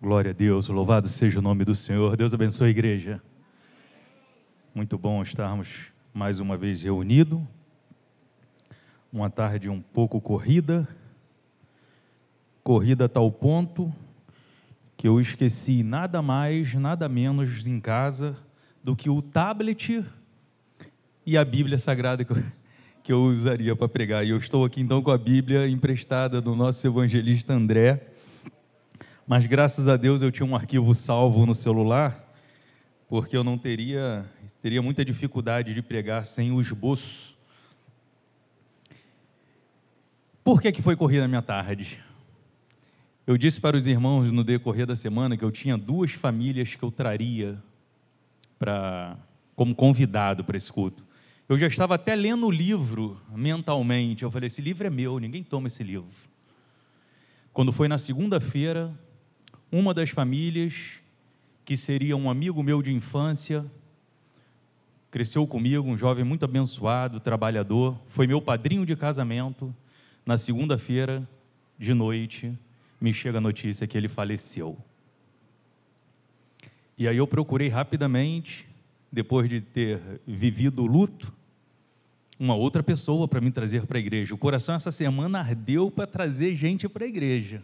Glória a Deus, louvado seja o nome do Senhor. Deus abençoe a igreja. Muito bom estarmos mais uma vez reunidos. Uma tarde um pouco corrida, corrida a tal ponto que eu esqueci nada mais, nada menos em casa do que o tablet e a Bíblia Sagrada que eu, que eu usaria para pregar. E eu estou aqui então com a Bíblia emprestada do nosso evangelista André mas graças a Deus eu tinha um arquivo salvo no celular, porque eu não teria, teria muita dificuldade de pregar sem o esboço. Por que, que foi corrida a minha tarde? Eu disse para os irmãos no decorrer da semana que eu tinha duas famílias que eu traria para como convidado para esse culto. Eu já estava até lendo o livro mentalmente. Eu falei: esse livro é meu, ninguém toma esse livro. Quando foi na segunda-feira, uma das famílias, que seria um amigo meu de infância, cresceu comigo, um jovem muito abençoado, trabalhador, foi meu padrinho de casamento. Na segunda-feira de noite, me chega a notícia que ele faleceu. E aí eu procurei rapidamente, depois de ter vivido o luto, uma outra pessoa para me trazer para a igreja. O coração essa semana ardeu para trazer gente para a igreja.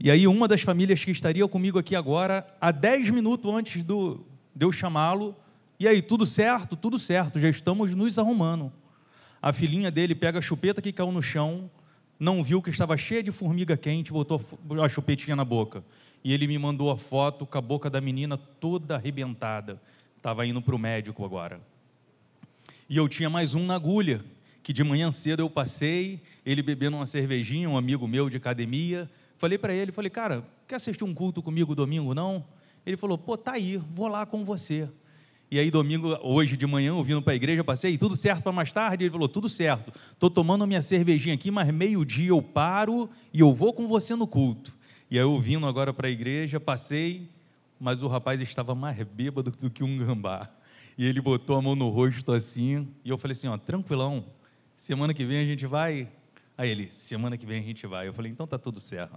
E aí, uma das famílias que estaria comigo aqui agora, há 10 minutos antes do, de eu chamá-lo, e aí, tudo certo? Tudo certo, já estamos nos arrumando. A filhinha dele pega a chupeta que caiu no chão, não viu que estava cheia de formiga quente, botou a chupetinha na boca. E ele me mandou a foto com a boca da menina toda arrebentada. Estava indo para o médico agora. E eu tinha mais um na agulha, que de manhã cedo eu passei, ele bebendo uma cervejinha, um amigo meu de academia, Falei para ele, falei, cara, quer assistir um culto comigo domingo, não? Ele falou, pô, tá aí, vou lá com você. E aí, domingo, hoje de manhã, eu vindo para a igreja, passei, tudo certo para mais tarde? Ele falou, tudo certo. Estou tomando minha cervejinha aqui, mas meio-dia eu paro e eu vou com você no culto. E aí, eu vindo agora para a igreja, passei, mas o rapaz estava mais bêbado do que um gambá. E ele botou a mão no rosto assim, e eu falei assim, ó, tranquilão, semana que vem a gente vai Aí ele, semana que vem a gente vai. Eu falei, então tá tudo certo.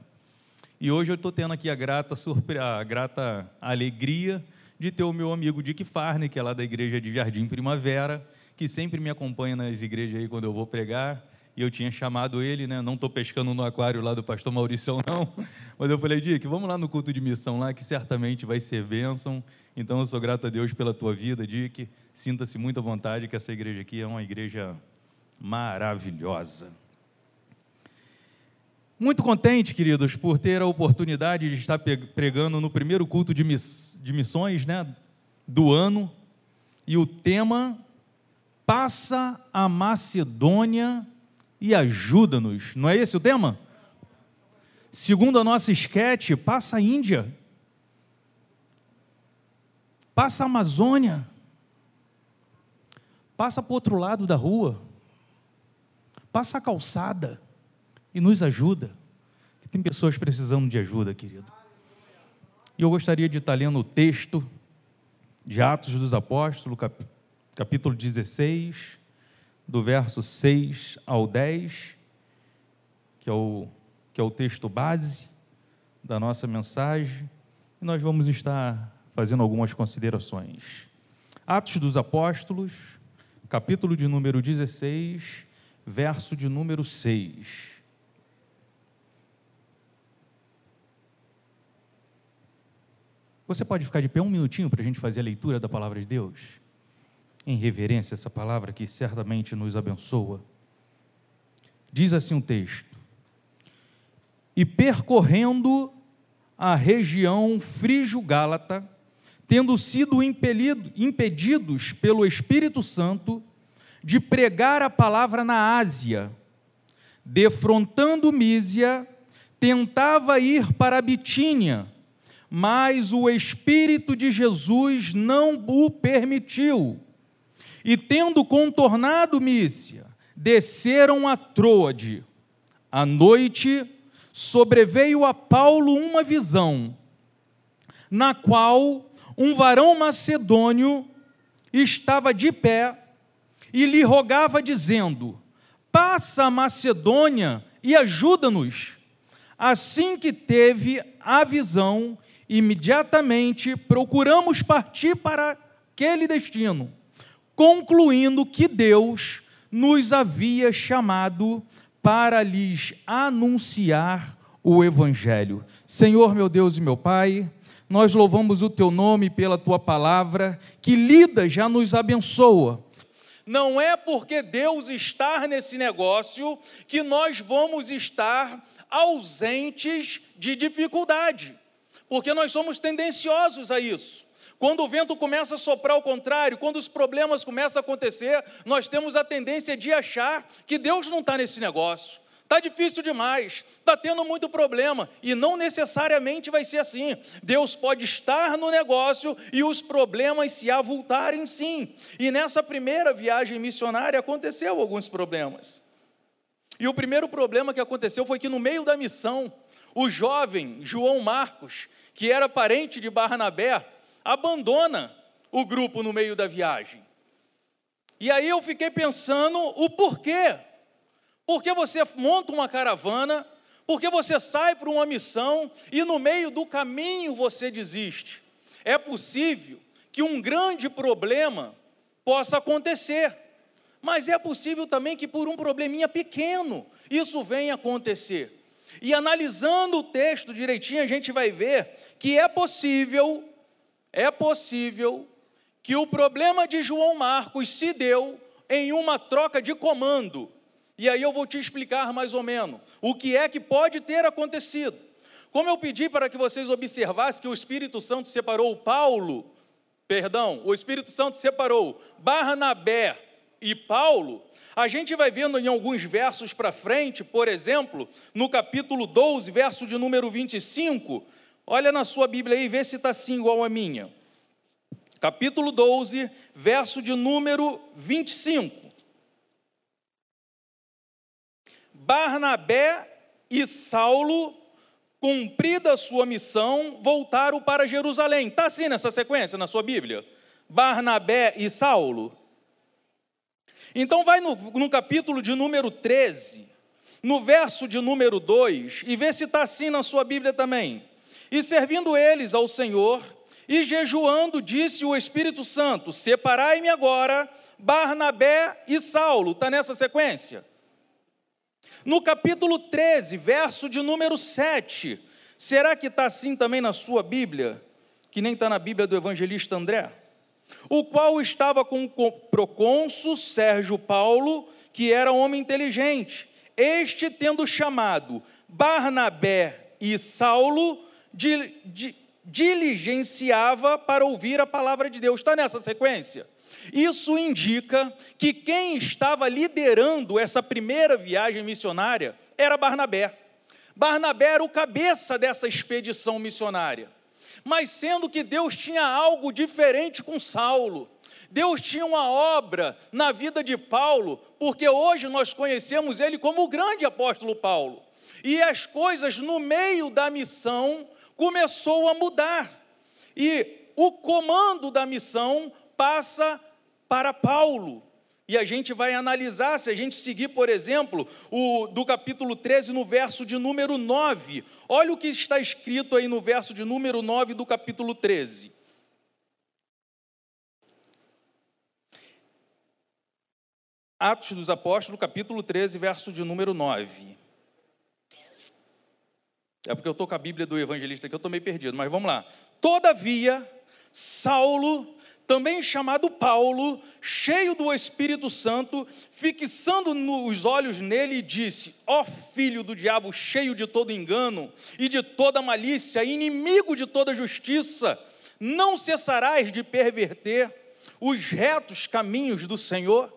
E hoje eu estou tendo aqui a grata, surpre... a grata alegria de ter o meu amigo Dick Farney, que é lá da igreja de Jardim Primavera, que sempre me acompanha nas igrejas aí quando eu vou pregar. E eu tinha chamado ele, né? Não estou pescando no aquário lá do pastor Maurício, não. Mas eu falei, Dick, vamos lá no culto de missão lá, que certamente vai ser bênção. Então eu sou grato a Deus pela tua vida, Dick. Sinta-se muito à vontade, que essa igreja aqui é uma igreja maravilhosa. Muito contente, queridos, por ter a oportunidade de estar pregando no primeiro culto de, miss, de missões né, do ano. E o tema Passa a Macedônia e ajuda-nos. Não é esse o tema? Segundo a nossa esquete, passa a Índia. Passa a Amazônia. Passa para o outro lado da rua. Passa a calçada e nos ajuda. Tem pessoas precisando de ajuda, querido. E eu gostaria de estar lendo o texto de Atos dos Apóstolos, capítulo 16, do verso 6 ao 10, que é o, que é o texto base da nossa mensagem, e nós vamos estar fazendo algumas considerações. Atos dos Apóstolos, capítulo de número 16, verso de número 6. Você pode ficar de pé um minutinho para a gente fazer a leitura da palavra de Deus? Em reverência a essa palavra que certamente nos abençoa. Diz assim o texto: E percorrendo a região frígio-gálata, tendo sido impelido, impedidos pelo Espírito Santo de pregar a palavra na Ásia, defrontando Mísia, tentava ir para Bitínia, mas o Espírito de Jesus não o permitiu. E tendo contornado Mícia, desceram a Troade. À noite, sobreveio a Paulo uma visão, na qual um varão macedônio estava de pé e lhe rogava, dizendo: Passa a Macedônia e ajuda-nos. Assim que teve a visão, imediatamente procuramos partir para aquele destino, concluindo que Deus nos havia chamado para lhes anunciar o Evangelho. Senhor, meu Deus e meu Pai, nós louvamos o Teu nome pela Tua palavra, que lida já nos abençoa. Não é porque Deus está nesse negócio que nós vamos estar ausentes de dificuldade, porque nós somos tendenciosos a isso. Quando o vento começa a soprar ao contrário, quando os problemas começam a acontecer, nós temos a tendência de achar que Deus não está nesse negócio. Está difícil demais, está tendo muito problema, e não necessariamente vai ser assim. Deus pode estar no negócio e os problemas se avultarem sim. E nessa primeira viagem missionária aconteceu alguns problemas. E o primeiro problema que aconteceu foi que no meio da missão, o jovem João Marcos, que era parente de Barnabé, abandona o grupo no meio da viagem. E aí eu fiquei pensando o porquê. Porque você monta uma caravana, porque você sai para uma missão e no meio do caminho você desiste. É possível que um grande problema possa acontecer, mas é possível também que por um probleminha pequeno isso venha acontecer. E analisando o texto direitinho, a gente vai ver que é possível é possível que o problema de João Marcos se deu em uma troca de comando. E aí eu vou te explicar mais ou menos o que é que pode ter acontecido. Como eu pedi para que vocês observassem que o Espírito Santo separou Paulo, perdão, o Espírito Santo separou Barnabé e Paulo, a gente vai vendo em alguns versos para frente, por exemplo, no capítulo 12, verso de número 25, Olha na sua Bíblia aí vê se está assim igual a minha. Capítulo 12, verso de número 25. Barnabé e Saulo, cumprida a sua missão, voltaram para Jerusalém. Está assim nessa sequência na sua Bíblia? Barnabé e Saulo. Então vai no, no capítulo de número 13, no verso de número 2, e vê se está assim na sua Bíblia também. E servindo eles ao Senhor, e jejuando, disse o Espírito Santo: Separai-me agora Barnabé e Saulo. Está nessa sequência? No capítulo 13, verso de número 7, será que está assim também na sua Bíblia? Que nem está na Bíblia do evangelista André? O qual estava com o procônsul Sérgio Paulo, que era homem inteligente. Este, tendo chamado Barnabé e Saulo, diligenciava para ouvir a palavra de Deus. Está nessa sequência? Isso indica que quem estava liderando essa primeira viagem missionária era Barnabé. Barnabé era o cabeça dessa expedição missionária. Mas sendo que Deus tinha algo diferente com Saulo, Deus tinha uma obra na vida de Paulo, porque hoje nós conhecemos ele como o grande apóstolo Paulo. E as coisas no meio da missão começou a mudar. E o comando da missão passa para Paulo. E a gente vai analisar, se a gente seguir, por exemplo, o do capítulo 13, no verso de número 9. Olha o que está escrito aí no verso de número 9 do capítulo 13. Atos dos Apóstolos, capítulo 13, verso de número 9. É porque eu estou com a Bíblia do evangelista aqui, eu estou meio perdido, mas vamos lá. Todavia, Saulo, também chamado Paulo, cheio do Espírito Santo, fixando os olhos nele, disse: Ó oh, filho do diabo, cheio de todo engano e de toda malícia, inimigo de toda justiça, não cessarás de perverter os retos caminhos do Senhor?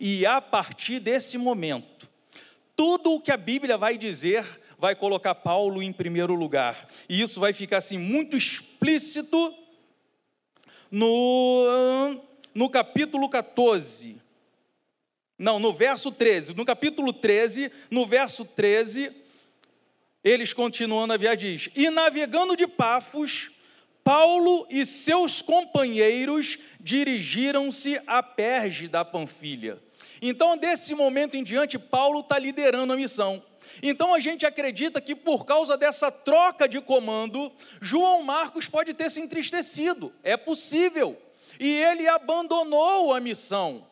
E a partir desse momento, tudo o que a Bíblia vai dizer vai colocar Paulo em primeiro lugar. E isso vai ficar assim muito explícito no, no capítulo 14. Não, no verso 13. No capítulo 13, no verso 13, eles continuando a viagem diz: "E navegando de Pafos, Paulo e seus companheiros dirigiram-se a Perge da Panfilha. Então, desse momento em diante, Paulo está liderando a missão. Então a gente acredita que por causa dessa troca de comando, João Marcos pode ter se entristecido. É possível. E ele abandonou a missão.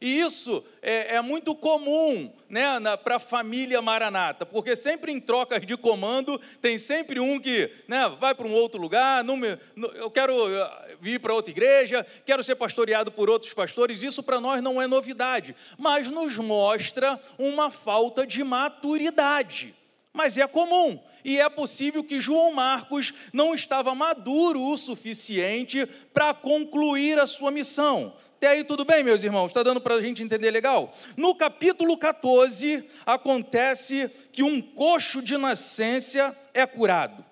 E isso é, é muito comum né, para a família Maranata, porque sempre em trocas de comando tem sempre um que né, vai para um outro lugar, não me, não, eu quero eh, vir para outra igreja, quero ser pastoreado por outros pastores. Isso para nós não é novidade, mas nos mostra uma falta de maturidade. Mas é comum, e é possível que João Marcos não estava maduro o suficiente para concluir a sua missão. Até aí tudo bem, meus irmãos? Está dando para a gente entender legal? No capítulo 14, acontece que um coxo de nascença é curado.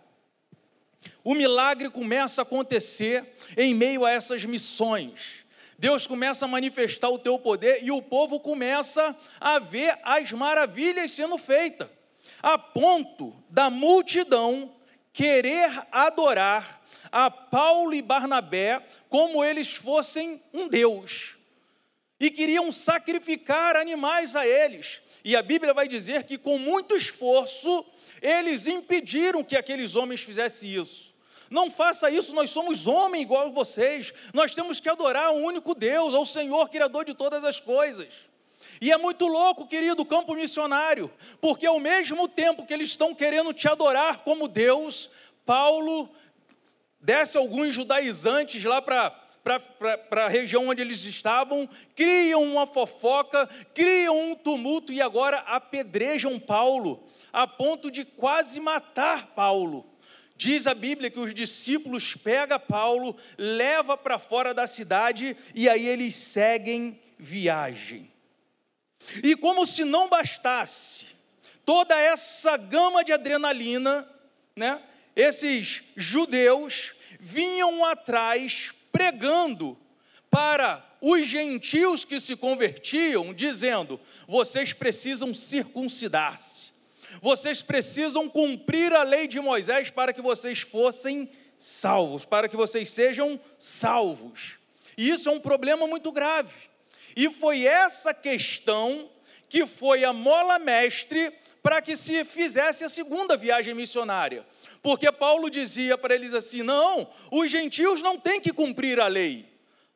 O milagre começa a acontecer em meio a essas missões. Deus começa a manifestar o teu poder e o povo começa a ver as maravilhas sendo feitas, a ponto da multidão querer adorar a Paulo e Barnabé como eles fossem um Deus. E queriam sacrificar animais a eles. E a Bíblia vai dizer que com muito esforço eles impediram que aqueles homens fizessem isso. Não faça isso, nós somos homens igual a vocês. Nós temos que adorar o único Deus, ao Senhor Criador de todas as coisas. E é muito louco, querido campo missionário, porque ao mesmo tempo que eles estão querendo te adorar como Deus, Paulo desce alguns judaizantes lá para para a região onde eles estavam, criam uma fofoca, criam um tumulto e agora apedrejam Paulo, a ponto de quase matar Paulo. Diz a Bíblia que os discípulos pegam Paulo, leva para fora da cidade e aí eles seguem viagem. E como se não bastasse toda essa gama de adrenalina, né? Esses judeus vinham atrás pregando para os gentios que se convertiam, dizendo: vocês precisam circuncidar-se, vocês precisam cumprir a lei de Moisés para que vocês fossem salvos, para que vocês sejam salvos. E isso é um problema muito grave. E foi essa questão que foi a mola mestre para que se fizesse a segunda viagem missionária. Porque Paulo dizia para eles assim: não, os gentios não têm que cumprir a lei.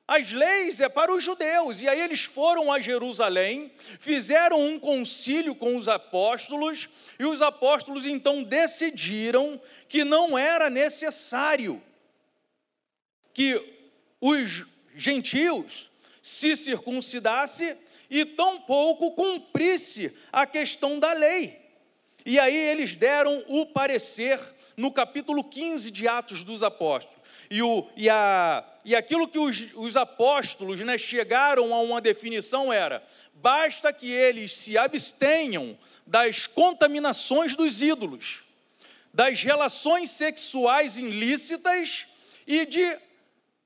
As leis é para os judeus. E aí eles foram a Jerusalém, fizeram um concílio com os apóstolos, e os apóstolos então decidiram que não era necessário que os gentios se circuncidasse e tampouco cumprisse a questão da lei. E aí eles deram o parecer no capítulo 15 de Atos dos Apóstolos. E, o, e, a, e aquilo que os, os apóstolos né, chegaram a uma definição era: basta que eles se abstenham das contaminações dos ídolos, das relações sexuais ilícitas e de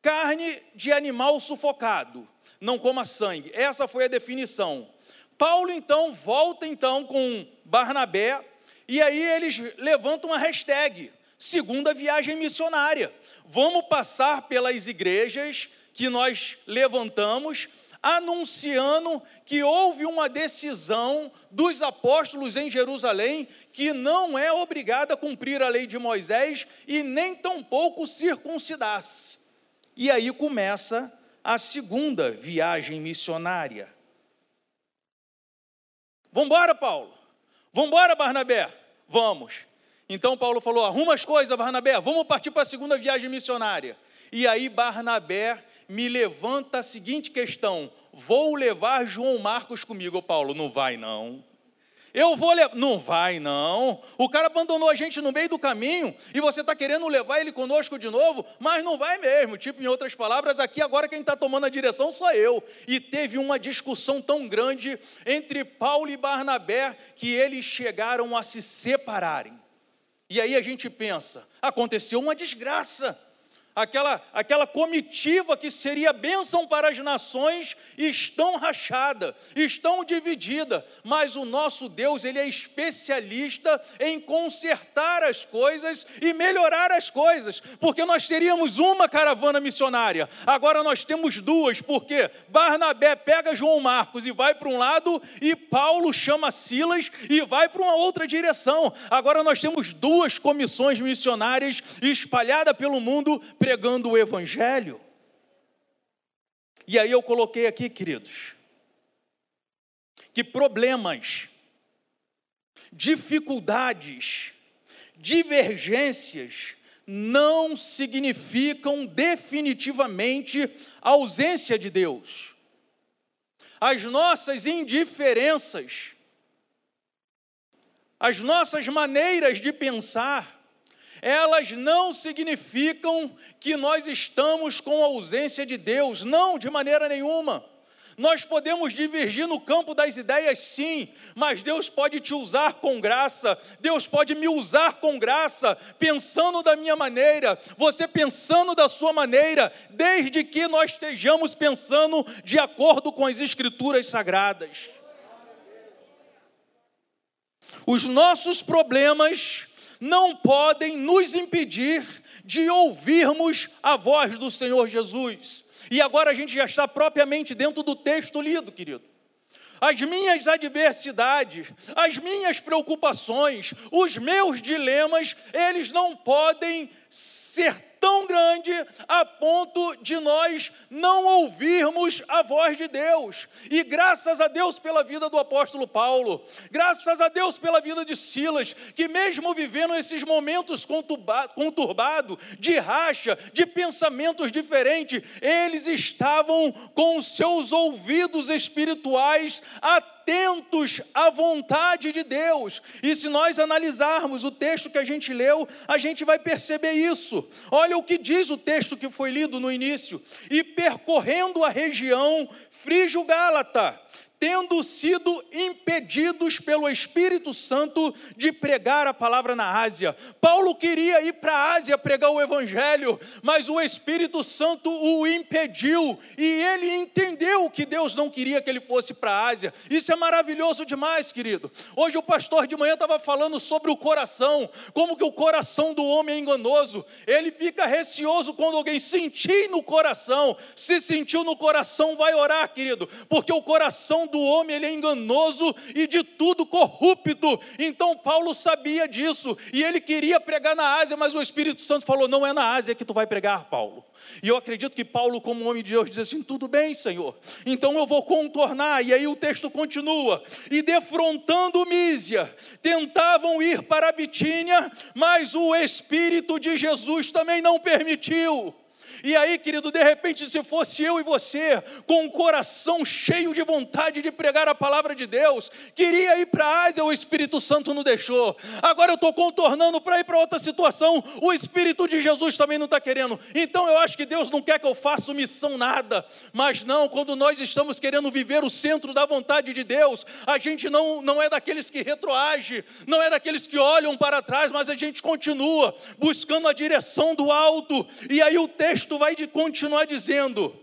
carne de animal sufocado não coma sangue. Essa foi a definição. Paulo então volta então com Barnabé e aí eles levantam uma hashtag, segunda viagem missionária. Vamos passar pelas igrejas que nós levantamos, anunciando que houve uma decisão dos apóstolos em Jerusalém que não é obrigada a cumprir a lei de Moisés e nem tampouco circuncidar-se. E aí começa a segunda viagem missionária. Vamos embora, Paulo. Vamos embora, Barnabé. Vamos. Então Paulo falou: arruma as coisas, Barnabé, vamos partir para a segunda viagem missionária. E aí Barnabé me levanta a seguinte questão: vou levar João Marcos comigo, Paulo? Não vai, não. Eu vou levar. Não vai, não. O cara abandonou a gente no meio do caminho e você está querendo levar ele conosco de novo, mas não vai mesmo. Tipo, em outras palavras, aqui agora quem está tomando a direção sou eu. E teve uma discussão tão grande entre Paulo e Barnabé que eles chegaram a se separarem. E aí a gente pensa: aconteceu uma desgraça. Aquela, aquela comitiva que seria bênção para as nações, estão rachada, estão dividida, mas o nosso Deus, ele é especialista em consertar as coisas e melhorar as coisas, porque nós teríamos uma caravana missionária, agora nós temos duas, porque Barnabé pega João Marcos e vai para um lado, e Paulo chama Silas e vai para uma outra direção. Agora nós temos duas comissões missionárias espalhadas pelo mundo pregando o Evangelho. E aí eu coloquei aqui, queridos, que problemas, dificuldades, divergências não significam definitivamente ausência de Deus. As nossas indiferenças, as nossas maneiras de pensar, elas não significam que nós estamos com ausência de Deus, não, de maneira nenhuma. Nós podemos divergir no campo das ideias, sim, mas Deus pode te usar com graça, Deus pode me usar com graça, pensando da minha maneira, você pensando da sua maneira, desde que nós estejamos pensando de acordo com as Escrituras sagradas. Os nossos problemas não podem nos impedir de ouvirmos a voz do Senhor Jesus. E agora a gente já está propriamente dentro do texto lido, querido. As minhas adversidades, as minhas preocupações, os meus dilemas, eles não podem ser tão grande a ponto de nós não ouvirmos a voz de Deus. E graças a Deus pela vida do apóstolo Paulo, graças a Deus pela vida de Silas, que mesmo vivendo esses momentos conturbados, de racha, de pensamentos diferentes, eles estavam com os seus ouvidos espirituais atentos à vontade de Deus. E se nós analisarmos o texto que a gente leu, a gente vai perceber isso. Olha o que diz o texto que foi lido no início: e percorrendo a região frígio-gálata, tendo sido impedidos pelo Espírito Santo de pregar a palavra na Ásia. Paulo queria ir para a Ásia pregar o Evangelho, mas o Espírito Santo o impediu e ele entendeu que Deus não queria que ele fosse para a Ásia. Isso é maravilhoso demais, querido. Hoje o pastor de manhã estava falando sobre o coração, como que o coração do homem é enganoso. Ele fica receoso quando alguém sentir no coração. Se sentiu no coração, vai orar, querido, porque o coração do homem ele é enganoso e de tudo corrupto. Então Paulo sabia disso e ele queria pregar na Ásia, mas o Espírito Santo falou: não é na Ásia que tu vai pregar, Paulo. E eu acredito que Paulo, como homem de Deus, diz assim: tudo bem, Senhor, então eu vou contornar. E aí o texto continua: e defrontando Mísia, tentavam ir para a Bitínia, mas o Espírito de Jesus também não permitiu. E aí, querido, de repente, se fosse eu e você, com o coração cheio de vontade de pregar a palavra de Deus, queria ir para a Ásia, o Espírito Santo não deixou. Agora eu estou contornando para ir para outra situação, o Espírito de Jesus também não está querendo. Então eu acho que Deus não quer que eu faça missão nada, mas não, quando nós estamos querendo viver o centro da vontade de Deus, a gente não, não é daqueles que retroage, não é daqueles que olham para trás, mas a gente continua buscando a direção do alto. E aí o texto texto vai de continuar dizendo: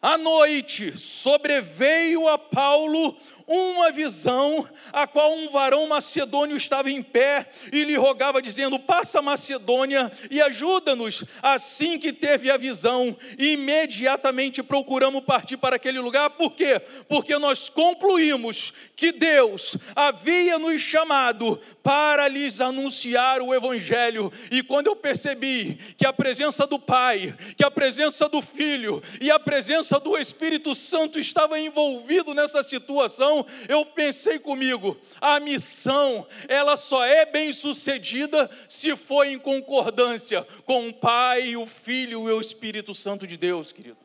à noite sobreveio a Paulo uma visão, a qual um varão macedônio estava em pé e lhe rogava, dizendo: Passa Macedônia e ajuda-nos. Assim que teve a visão, imediatamente procuramos partir para aquele lugar, por quê? Porque nós concluímos que Deus havia nos chamado para lhes anunciar o Evangelho, e quando eu percebi que a presença do Pai, que a presença do Filho e a presença do Espírito Santo estava envolvido nessa situação, então eu pensei comigo, a missão, ela só é bem sucedida se for em concordância com o Pai, o Filho e o Espírito Santo de Deus, querido.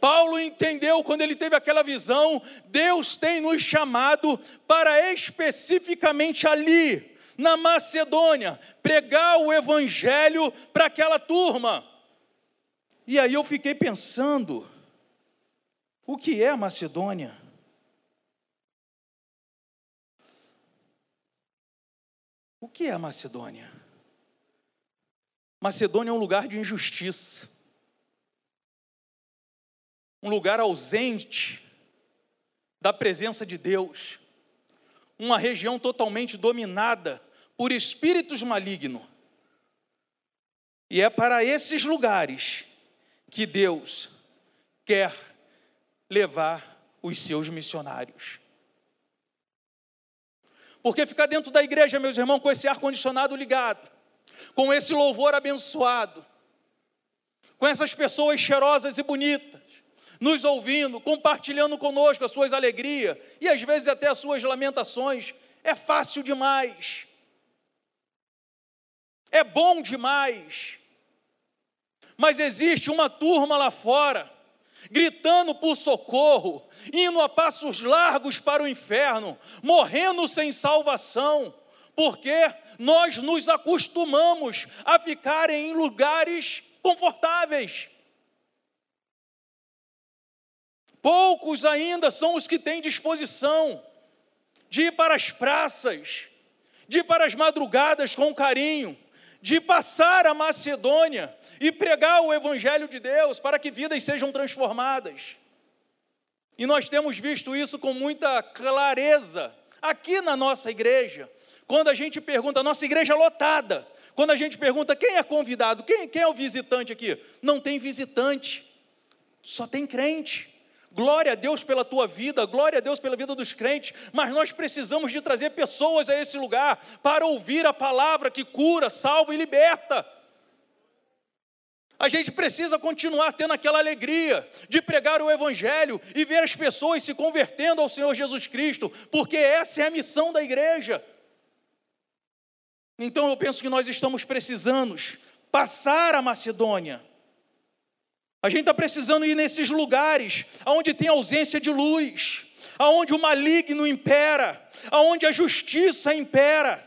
Paulo entendeu quando ele teve aquela visão, Deus tem nos chamado para especificamente ali, na Macedônia, pregar o evangelho para aquela turma. E aí eu fiquei pensando, o que é a Macedônia? O que é a Macedônia? Macedônia é um lugar de injustiça, um lugar ausente da presença de Deus, uma região totalmente dominada por espíritos malignos. E é para esses lugares que Deus quer levar os seus missionários. Porque ficar dentro da igreja, meus irmãos, com esse ar-condicionado ligado, com esse louvor abençoado, com essas pessoas cheirosas e bonitas, nos ouvindo, compartilhando conosco as suas alegrias e às vezes até as suas lamentações, é fácil demais. É bom demais. Mas existe uma turma lá fora gritando por socorro, indo a passos largos para o inferno, morrendo sem salvação, porque nós nos acostumamos a ficar em lugares confortáveis. Poucos ainda são os que têm disposição de ir para as praças, de ir para as madrugadas com carinho, de passar a Macedônia e pregar o Evangelho de Deus para que vidas sejam transformadas. E nós temos visto isso com muita clareza aqui na nossa igreja. Quando a gente pergunta, nossa igreja é lotada, quando a gente pergunta quem é convidado, quem, quem é o visitante aqui? Não tem visitante, só tem crente. Glória a Deus pela tua vida, glória a Deus pela vida dos crentes, mas nós precisamos de trazer pessoas a esse lugar para ouvir a palavra que cura, salva e liberta. A gente precisa continuar tendo aquela alegria de pregar o Evangelho e ver as pessoas se convertendo ao Senhor Jesus Cristo, porque essa é a missão da igreja. Então eu penso que nós estamos precisando passar a Macedônia a gente está precisando ir nesses lugares onde tem ausência de luz, aonde o maligno impera, aonde a justiça impera,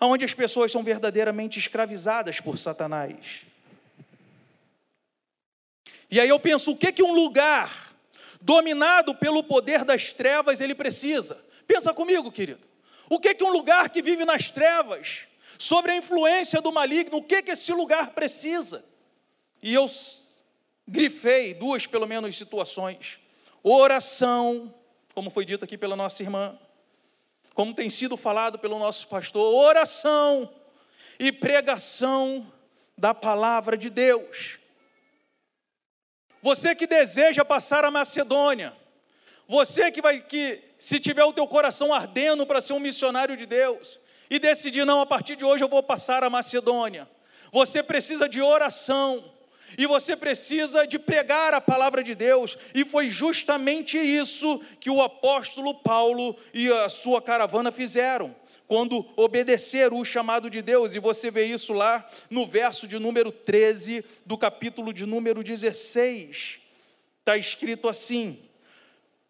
aonde as pessoas são verdadeiramente escravizadas por Satanás. E aí eu penso, o que que um lugar dominado pelo poder das trevas ele precisa? Pensa comigo, querido. O que que um lugar que vive nas trevas, sobre a influência do maligno, o que que esse lugar precisa? E eu grifei duas, pelo menos, situações. Oração, como foi dito aqui pela nossa irmã, como tem sido falado pelo nosso pastor, oração e pregação da palavra de Deus. Você que deseja passar a Macedônia, você que vai que se tiver o teu coração ardendo para ser um missionário de Deus e decidir não, a partir de hoje eu vou passar a Macedônia. Você precisa de oração e você precisa de pregar a palavra de Deus, e foi justamente isso que o apóstolo Paulo e a sua caravana fizeram, quando obedeceram o chamado de Deus, e você vê isso lá no verso de número 13 do capítulo de número 16, está escrito assim: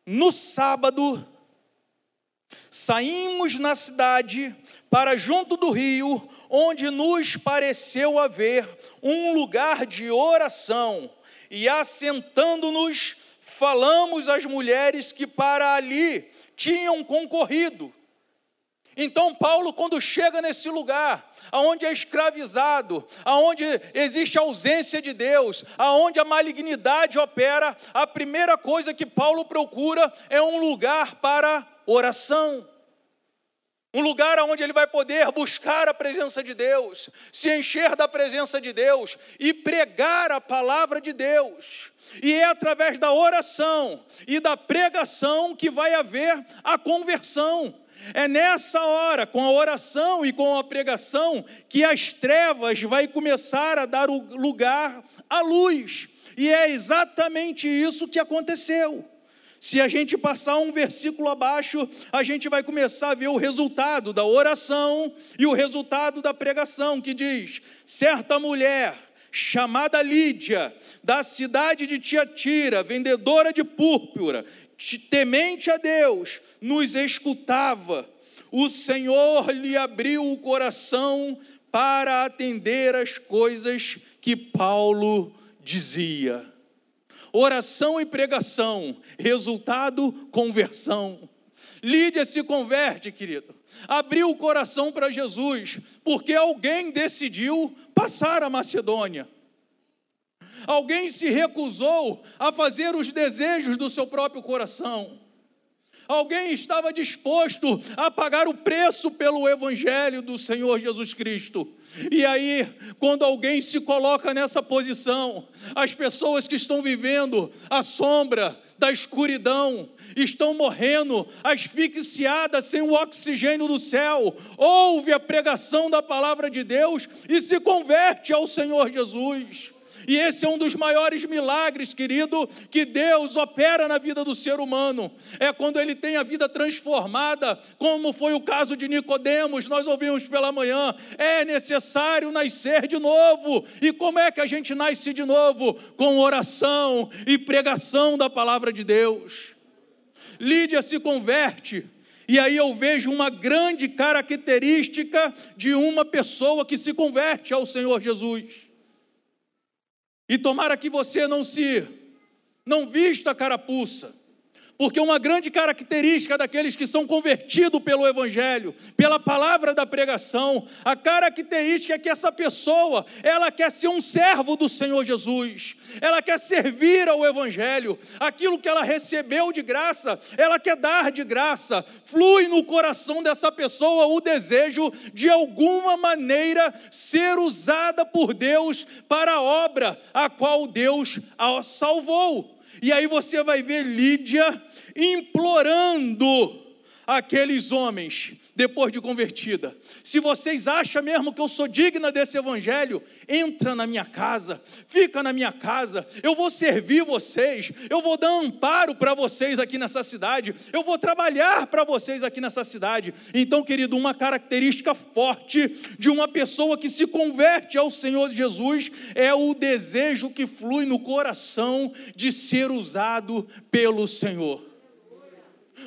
No sábado, Saímos na cidade para junto do rio, onde nos pareceu haver um lugar de oração, e assentando-nos, falamos às mulheres que para ali tinham concorrido. Então, Paulo, quando chega nesse lugar, aonde é escravizado, aonde existe ausência de Deus, aonde a malignidade opera, a primeira coisa que Paulo procura é um lugar para oração. Um lugar onde ele vai poder buscar a presença de Deus, se encher da presença de Deus e pregar a palavra de Deus. E é através da oração e da pregação que vai haver a conversão. É nessa hora, com a oração e com a pregação, que as trevas vai começar a dar lugar à luz. E é exatamente isso que aconteceu. Se a gente passar um versículo abaixo, a gente vai começar a ver o resultado da oração e o resultado da pregação, que diz: certa mulher chamada Lídia, da cidade de Tiatira, vendedora de púrpura, temente a Deus, nos escutava. O Senhor lhe abriu o coração para atender as coisas que Paulo dizia. Oração e pregação, resultado, conversão. Lídia se converte, querido. abriu o coração para Jesus, porque alguém decidiu passar a Macedônia. Alguém se recusou a fazer os desejos do seu próprio coração. Alguém estava disposto a pagar o preço pelo Evangelho do Senhor Jesus Cristo. E aí, quando alguém se coloca nessa posição, as pessoas que estão vivendo a sombra da escuridão, estão morrendo asfixiadas sem o oxigênio do céu, ouve a pregação da palavra de Deus e se converte ao Senhor Jesus. E esse é um dos maiores milagres, querido, que Deus opera na vida do ser humano. É quando ele tem a vida transformada, como foi o caso de Nicodemos, nós ouvimos pela manhã, é necessário nascer de novo. E como é que a gente nasce de novo? Com oração e pregação da palavra de Deus. Lídia se converte. E aí eu vejo uma grande característica de uma pessoa que se converte ao Senhor Jesus. E tomara que você não se não vista carapuça, porque uma grande característica daqueles que são convertidos pelo Evangelho, pela palavra da pregação, a característica é que essa pessoa, ela quer ser um servo do Senhor Jesus, ela quer servir ao Evangelho, aquilo que ela recebeu de graça, ela quer dar de graça, flui no coração dessa pessoa o desejo de alguma maneira ser usada por Deus para a obra a qual Deus a salvou. E aí você vai ver Lídia implorando aqueles homens depois de convertida. Se vocês acham mesmo que eu sou digna desse evangelho, entra na minha casa, fica na minha casa, eu vou servir vocês, eu vou dar amparo para vocês aqui nessa cidade, eu vou trabalhar para vocês aqui nessa cidade. Então, querido, uma característica forte de uma pessoa que se converte ao Senhor Jesus é o desejo que flui no coração de ser usado pelo Senhor.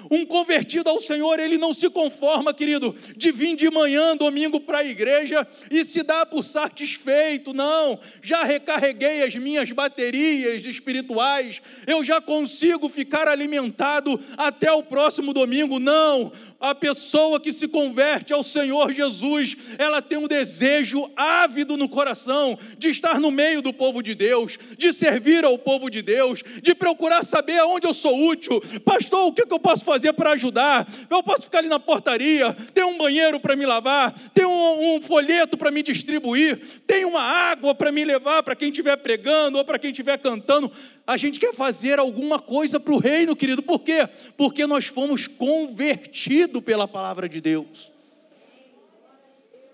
Um convertido ao Senhor, ele não se conforma, querido, de vir de manhã, domingo, para a igreja e se dar por satisfeito. Não, já recarreguei as minhas baterias espirituais, eu já consigo ficar alimentado até o próximo domingo. Não, a pessoa que se converte ao Senhor Jesus, ela tem um desejo ávido no coração de estar no meio do povo de Deus, de servir ao povo de Deus, de procurar saber aonde eu sou útil. Pastor, o que eu posso fazer para ajudar? Eu posso ficar ali na portaria, tem um banheiro para me lavar, tem um, um folheto para me distribuir, tem uma água para me levar para quem estiver pregando ou para quem estiver cantando. A gente quer fazer alguma coisa para o reino, querido. Por quê? Porque nós fomos convertidos pela palavra de Deus.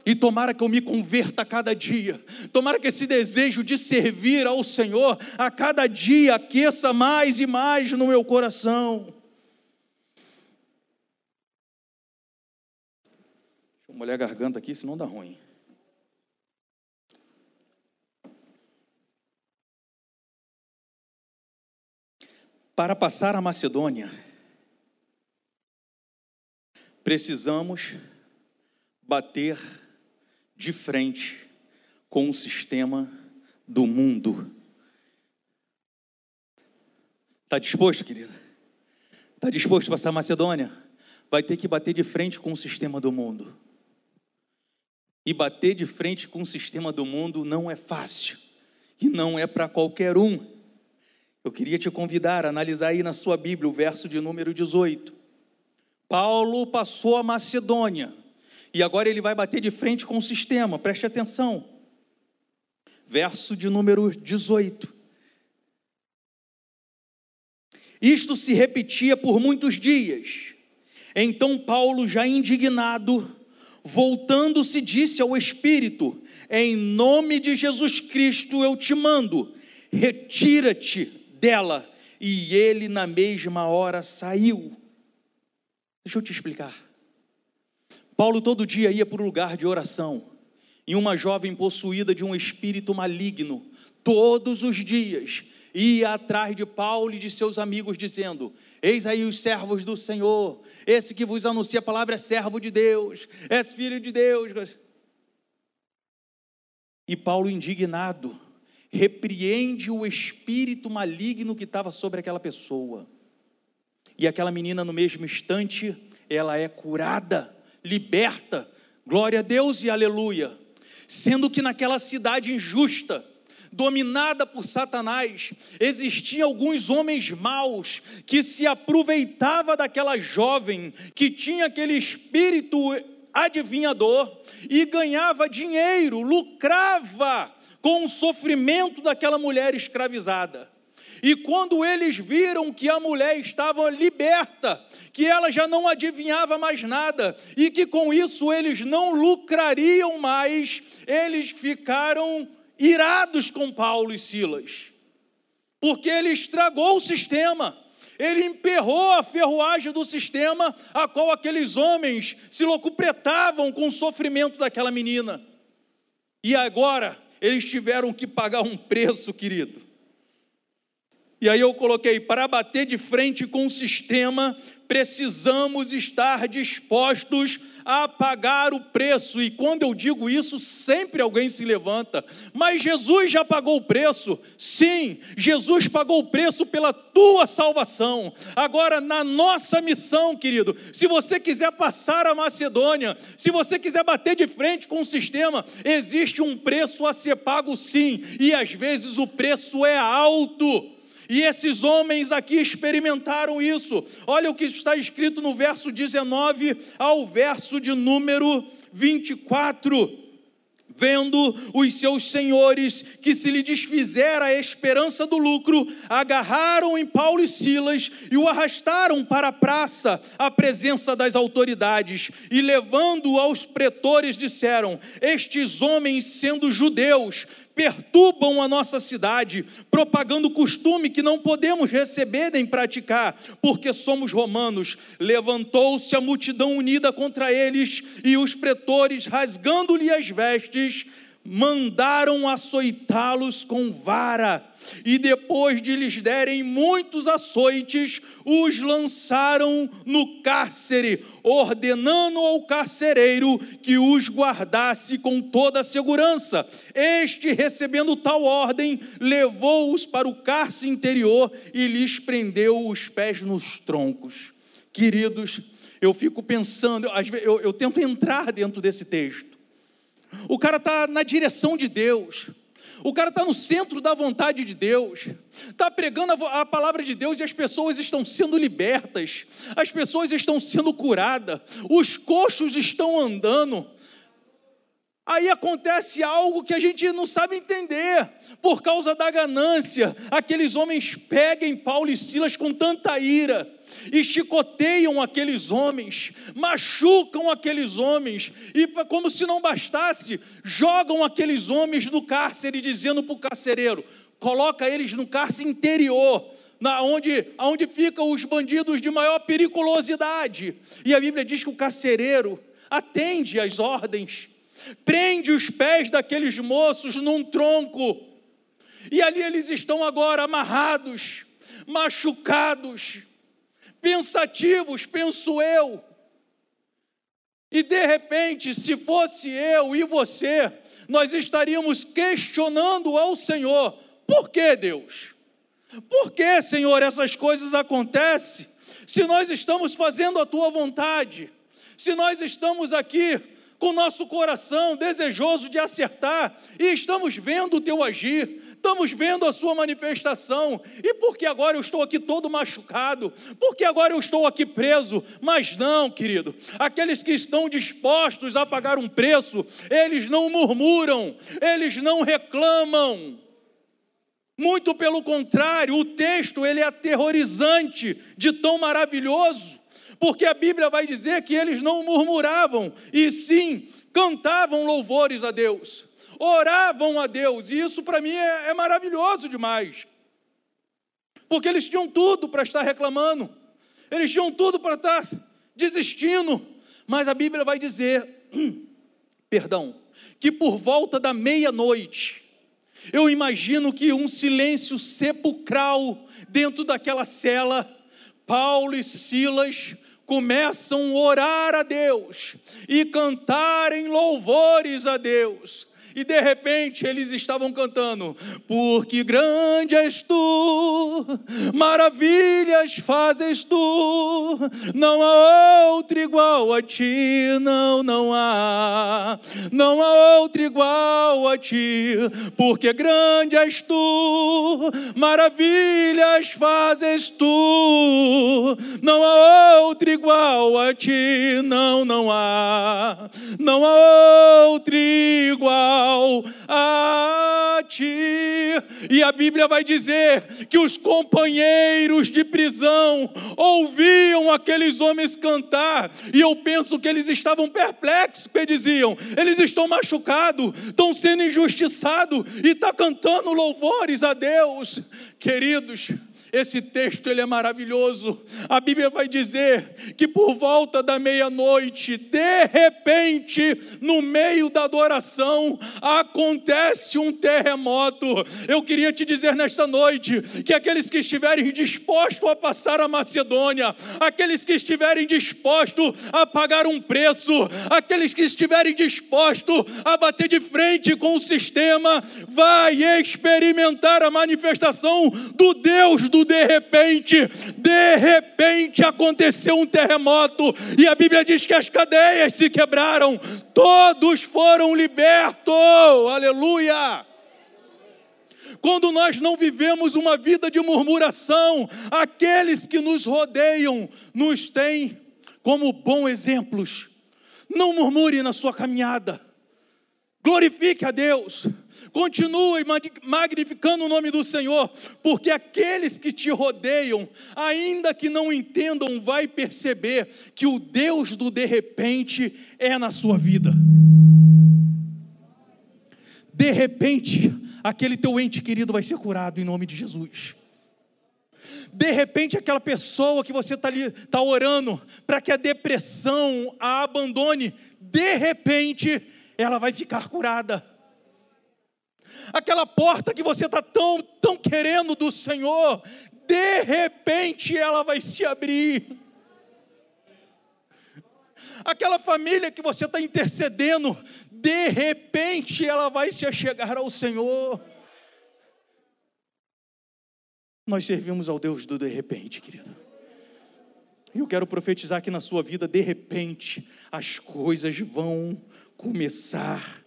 E tomara que eu me converta a cada dia. Tomara que esse desejo de servir ao Senhor a cada dia aqueça mais e mais no meu coração. Deixa eu molhar a garganta aqui, senão dá ruim. Para passar a Macedônia, precisamos bater de frente com o sistema do mundo. Está disposto, querido? Está disposto a passar a Macedônia? Vai ter que bater de frente com o sistema do mundo. E bater de frente com o sistema do mundo não é fácil. E não é para qualquer um. Eu queria te convidar a analisar aí na sua Bíblia o verso de número 18. Paulo passou a Macedônia e agora ele vai bater de frente com o sistema, preste atenção. Verso de número 18. Isto se repetia por muitos dias. Então Paulo, já indignado, voltando-se, disse ao Espírito: Em nome de Jesus Cristo eu te mando, retira-te dela, e ele na mesma hora saiu. Deixa eu te explicar. Paulo todo dia ia para o lugar de oração, e uma jovem possuída de um espírito maligno, todos os dias, ia atrás de Paulo e de seus amigos, dizendo: Eis aí os servos do Senhor, esse que vos anuncia a palavra é servo de Deus, é filho de Deus. E Paulo, indignado, repreende o espírito maligno que estava sobre aquela pessoa. E aquela menina, no mesmo instante, ela é curada, liberta, glória a Deus e aleluia. Sendo que naquela cidade injusta, dominada por Satanás, existiam alguns homens maus que se aproveitava daquela jovem que tinha aquele espírito adivinhador e ganhava dinheiro, lucrava com o sofrimento daquela mulher escravizada. E quando eles viram que a mulher estava liberta, que ela já não adivinhava mais nada, e que com isso eles não lucrariam mais, eles ficaram irados com Paulo e Silas, porque ele estragou o sistema, ele emperrou a ferroagem do sistema a qual aqueles homens se locupretavam com o sofrimento daquela menina. E agora eles tiveram que pagar um preço, querido. E aí eu coloquei para bater de frente com o sistema, precisamos estar dispostos a pagar o preço. E quando eu digo isso, sempre alguém se levanta. Mas Jesus já pagou o preço? Sim, Jesus pagou o preço pela tua salvação. Agora, na nossa missão, querido, se você quiser passar a Macedônia, se você quiser bater de frente com o sistema, existe um preço a ser pago sim, e às vezes o preço é alto. E esses homens aqui experimentaram isso. Olha o que está escrito no verso 19 ao verso de número 24 vendo os seus senhores que se lhe desfizera a esperança do lucro, agarraram em Paulo e Silas e o arrastaram para a praça, à presença das autoridades, e levando-o aos pretores, disseram: Estes homens, sendo judeus, perturbam a nossa cidade, propagando costume que não podemos receber nem praticar, porque somos romanos. Levantou-se a multidão unida contra eles, e os pretores, rasgando-lhe as vestes, mandaram açoitá-los com vara, e depois de lhes derem muitos açoites, os lançaram no cárcere, ordenando ao carcereiro que os guardasse com toda a segurança. Este, recebendo tal ordem, levou-os para o cárcere interior e lhes prendeu os pés nos troncos. Queridos, eu fico pensando, eu, eu, eu tento entrar dentro desse texto o cara está na direção de Deus, o cara está no centro da vontade de Deus, está pregando a, a, palavra de Deus e as pessoas estão sendo libertas, as pessoas estão sendo curadas, os coxos estão andando. Aí acontece algo que a gente não sabe entender, por causa da ganância. Aqueles homens pegam Paulo e Silas com tanta ira, e chicoteiam aqueles homens, machucam aqueles homens, e como se não bastasse, jogam aqueles homens no cárcere, dizendo para o carcereiro: coloca eles no cárcere interior, na onde, onde ficam os bandidos de maior periculosidade. E a Bíblia diz que o carcereiro atende às ordens, prende os pés daqueles moços num tronco, e ali eles estão agora amarrados, machucados, pensativos, penso eu. E de repente, se fosse eu e você, nós estaríamos questionando ao Senhor: por que Deus? Por que, Senhor, essas coisas acontecem? Se nós estamos fazendo a tua vontade, se nós estamos aqui com nosso coração desejoso de acertar e estamos vendo o teu agir, estamos vendo a sua manifestação. E por que agora eu estou aqui todo machucado? Por que agora eu estou aqui preso? Mas não, querido, aqueles que estão dispostos a pagar um preço, eles não murmuram, eles não reclamam. Muito pelo contrário, o texto ele é aterrorizante de tão maravilhoso porque a Bíblia vai dizer que eles não murmuravam, e sim cantavam louvores a Deus, oravam a Deus, e isso para mim é, é maravilhoso demais, porque eles tinham tudo para estar reclamando, eles tinham tudo para estar desistindo, mas a Bíblia vai dizer, perdão, que por volta da meia-noite, eu imagino que um silêncio sepulcral dentro daquela cela, Paulo e Silas começam a orar a Deus e cantarem louvores a Deus. E de repente eles estavam cantando: Porque grande és tu, maravilhas fazes tu, não há outro igual a ti, não, não há, não há outro igual a ti, porque grande és tu, maravilhas fazes tu, não há outro igual a ti, não, não há, não há outro igual a ti. E a Bíblia vai dizer que os companheiros de prisão ouviam aqueles homens cantar, e eu penso que eles estavam perplexos, porque diziam: eles estão machucados, estão sendo injustiçados, e está cantando louvores a Deus. Queridos, esse texto ele é maravilhoso. A Bíblia vai dizer que por volta da meia-noite, de repente, no meio da adoração, acontece um terremoto. Eu queria te dizer nesta noite que aqueles que estiverem dispostos a passar a Macedônia, aqueles que estiverem dispostos a pagar um preço, aqueles que estiverem dispostos a bater de frente com o sistema, vai experimentar a manifestação do Deus do de repente, de repente aconteceu um terremoto, e a Bíblia diz que as cadeias se quebraram, todos foram libertos, aleluia. Quando nós não vivemos uma vida de murmuração, aqueles que nos rodeiam nos têm como bons exemplos. Não murmure na sua caminhada, glorifique a Deus Continue magnificando o nome do Senhor, porque aqueles que te rodeiam, ainda que não entendam, vai perceber que o Deus do de repente é na sua vida. De repente, aquele teu ente querido vai ser curado em nome de Jesus. De repente, aquela pessoa que você está está orando para que a depressão a abandone, de repente, ela vai ficar curada aquela porta que você está tão, tão querendo do Senhor, de repente ela vai se abrir. Aquela família que você está intercedendo, de repente ela vai se achegar ao Senhor. Nós servimos ao Deus do de repente, querido. E eu quero profetizar que na sua vida, de repente, as coisas vão começar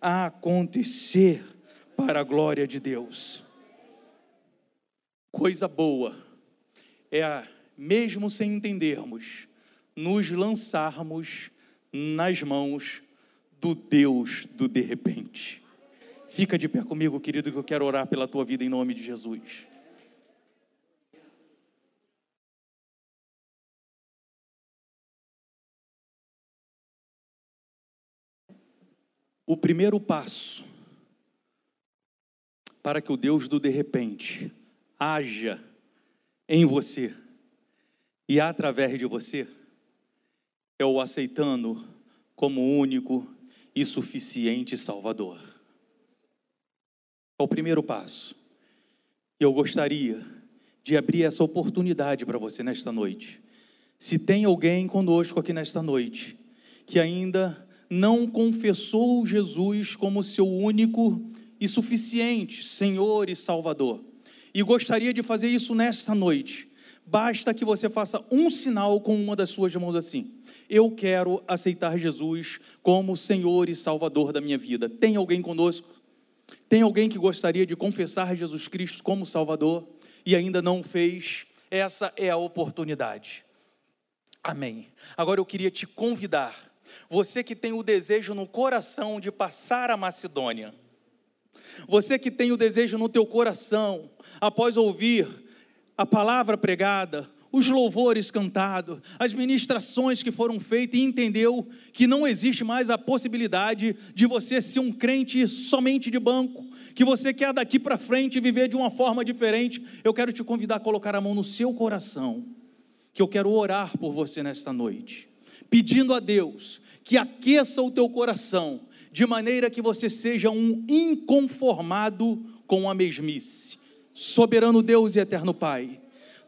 a acontecer para a glória de Deus. Coisa boa é, mesmo sem entendermos, nos lançarmos nas mãos do Deus do de repente. Fica de pé comigo, querido, que eu quero orar pela tua vida em nome de Jesus. O primeiro passo para que o Deus do de repente haja em você e através de você, é o aceitando como único e suficiente Salvador. É o primeiro passo. E eu gostaria de abrir essa oportunidade para você nesta noite. Se tem alguém conosco aqui nesta noite que ainda não confessou Jesus como seu único e suficiente, Senhor e Salvador. E gostaria de fazer isso nesta noite. Basta que você faça um sinal com uma das suas mãos assim. Eu quero aceitar Jesus como Senhor e Salvador da minha vida. Tem alguém conosco? Tem alguém que gostaria de confessar Jesus Cristo como Salvador e ainda não fez? Essa é a oportunidade. Amém. Agora eu queria te convidar, você que tem o desejo no coração de passar a Macedônia, você que tem o desejo no teu coração, após ouvir a palavra pregada, os louvores cantados, as ministrações que foram feitas e entendeu que não existe mais a possibilidade de você ser um crente somente de banco, que você quer daqui para frente viver de uma forma diferente, eu quero te convidar a colocar a mão no seu coração, que eu quero orar por você nesta noite, pedindo a Deus que aqueça o teu coração de maneira que você seja um inconformado com a mesmice. Soberano Deus e eterno Pai,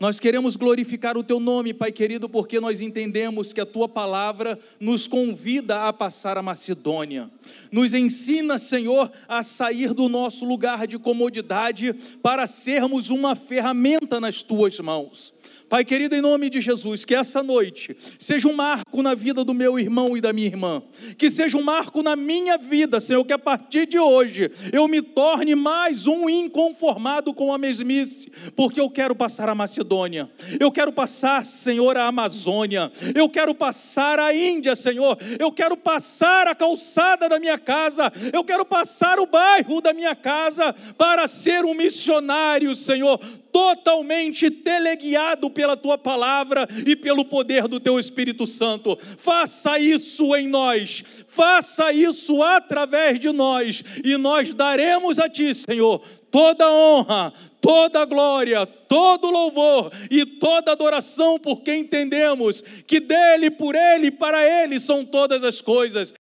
Nós queremos glorificar o teu nome, Pai querido, porque nós entendemos que a tua palavra nos convida a passar a Macedônia. Nos ensina, Senhor, a sair do nosso lugar de comodidade para sermos uma ferramenta nas tuas mãos. Pai querido, em nome de Jesus, que essa noite seja um marco na vida do meu irmão e da minha irmã, que seja um marco na minha vida, Senhor, que a partir de hoje eu me torne mais um inconformado com a mesmice, porque eu quero passar a Macedônia, eu quero passar, Senhor, a Amazônia, eu quero passar a Índia, Senhor, eu quero passar a calçada da minha casa, eu quero passar o bairro da minha casa para ser um missionário, Senhor, totalmente teleguiado pela tua palavra e pelo poder do teu Espírito Santo. Faça isso em nós, faça isso através de nós, e nós daremos a ti, Senhor, toda honra, toda glória, todo louvor e toda adoração, porque entendemos que dele, por ele, para ele são todas as coisas.